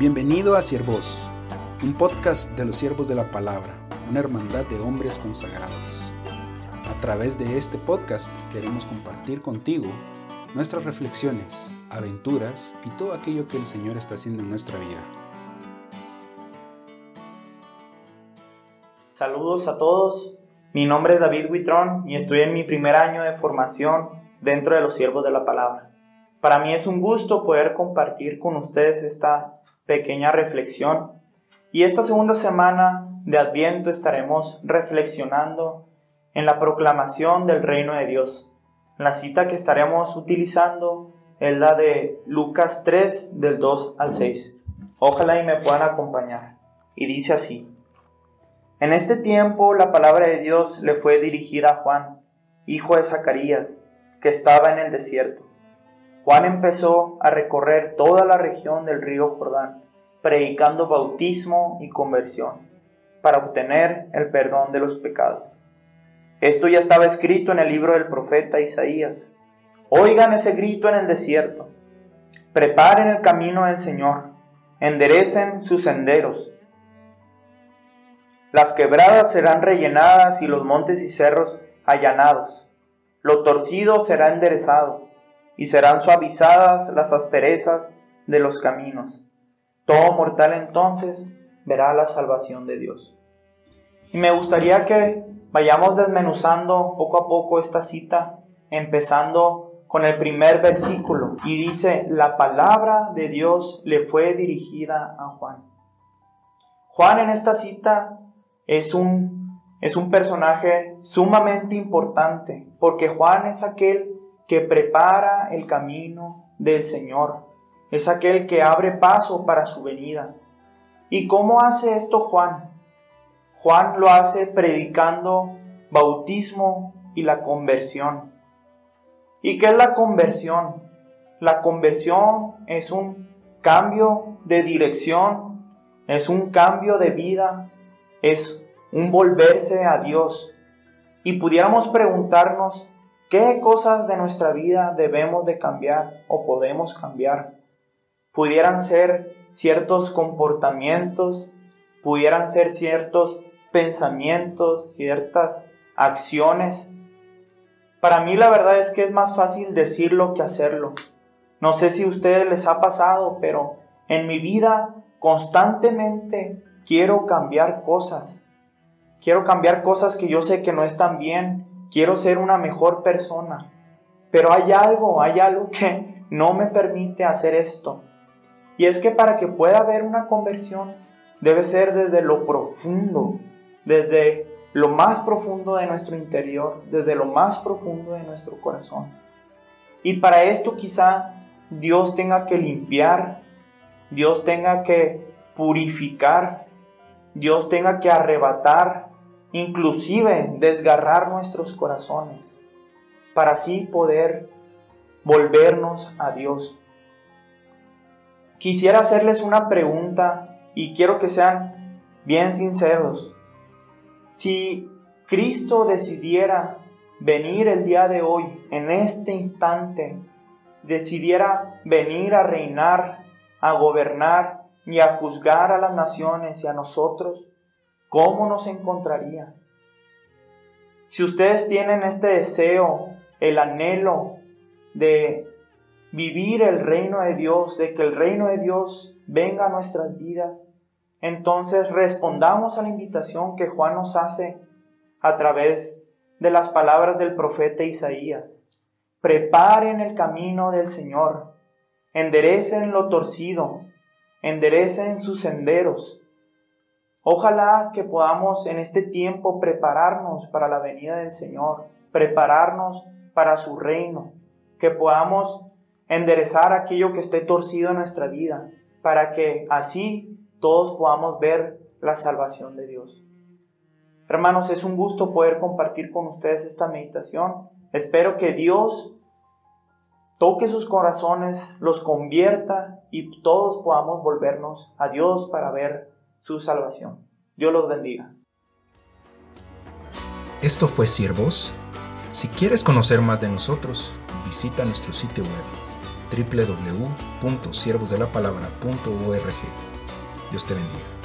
Bienvenido a Siervos, un podcast de los siervos de la palabra, una hermandad de hombres consagrados. A través de este podcast queremos compartir contigo nuestras reflexiones, aventuras y todo aquello que el Señor está haciendo en nuestra vida. Saludos a todos, mi nombre es David Huitrón y estoy en mi primer año de formación dentro de los siervos de la palabra. Para mí es un gusto poder compartir con ustedes esta pequeña reflexión. Y esta segunda semana de Adviento estaremos reflexionando en la proclamación del reino de Dios. La cita que estaremos utilizando es la de Lucas 3 del 2 al 6. Ojalá y me puedan acompañar. Y dice así. En este tiempo la palabra de Dios le fue dirigida a Juan, hijo de Zacarías, que estaba en el desierto. Juan empezó a recorrer toda la región del río Jordán, predicando bautismo y conversión, para obtener el perdón de los pecados. Esto ya estaba escrito en el libro del profeta Isaías. Oigan ese grito en el desierto. Preparen el camino del Señor. Enderecen sus senderos. Las quebradas serán rellenadas y los montes y cerros allanados. Lo torcido será enderezado y serán suavizadas las asperezas de los caminos. Todo mortal entonces verá la salvación de Dios. Y me gustaría que vayamos desmenuzando poco a poco esta cita, empezando con el primer versículo. Y dice, la palabra de Dios le fue dirigida a Juan. Juan en esta cita es un, es un personaje sumamente importante, porque Juan es aquel que prepara el camino del Señor. Es aquel que abre paso para su venida. ¿Y cómo hace esto Juan? Juan lo hace predicando bautismo y la conversión. ¿Y qué es la conversión? La conversión es un cambio de dirección, es un cambio de vida, es un volverse a Dios. Y pudiéramos preguntarnos, ¿Qué cosas de nuestra vida debemos de cambiar o podemos cambiar? Pudieran ser ciertos comportamientos, pudieran ser ciertos pensamientos, ciertas acciones. Para mí la verdad es que es más fácil decirlo que hacerlo. No sé si a ustedes les ha pasado, pero en mi vida constantemente quiero cambiar cosas. Quiero cambiar cosas que yo sé que no están bien, quiero ser una mejor persona, pero hay algo, hay algo que no me permite hacer esto. Y es que para que pueda haber una conversión, debe ser desde lo profundo, desde lo más profundo de nuestro interior, desde lo más profundo de nuestro corazón. Y para esto quizá Dios tenga que limpiar, Dios tenga que purificar, Dios tenga que arrebatar inclusive desgarrar nuestros corazones, para así poder volvernos a Dios. Quisiera hacerles una pregunta y quiero que sean bien sinceros. Si Cristo decidiera venir el día de hoy, en este instante, decidiera venir a reinar, a gobernar y a juzgar a las naciones y a nosotros, ¿cómo nos encontraría? Si ustedes tienen este deseo, el anhelo de vivir el reino de Dios, de que el reino de Dios venga a nuestras vidas, entonces respondamos a la invitación que Juan nos hace a través de las palabras del profeta Isaías. Preparen el camino del Señor, enderecen lo torcido, enderecen sus senderos, Ojalá que podamos en este tiempo prepararnos para la venida del Señor, prepararnos para su reino, que podamos enderezar aquello que esté torcido en nuestra vida, para que así todos podamos ver la salvación de Dios. Hermanos, es un gusto poder compartir con ustedes esta meditación. Espero que Dios toque sus corazones, los convierta y todos podamos volvernos a Dios para ver su salvación. Dios los bendiga. Esto fue Siervos. Si quieres conocer más de nosotros, visita nuestro sitio web www.siervosdelapalabra.org Dios te bendiga.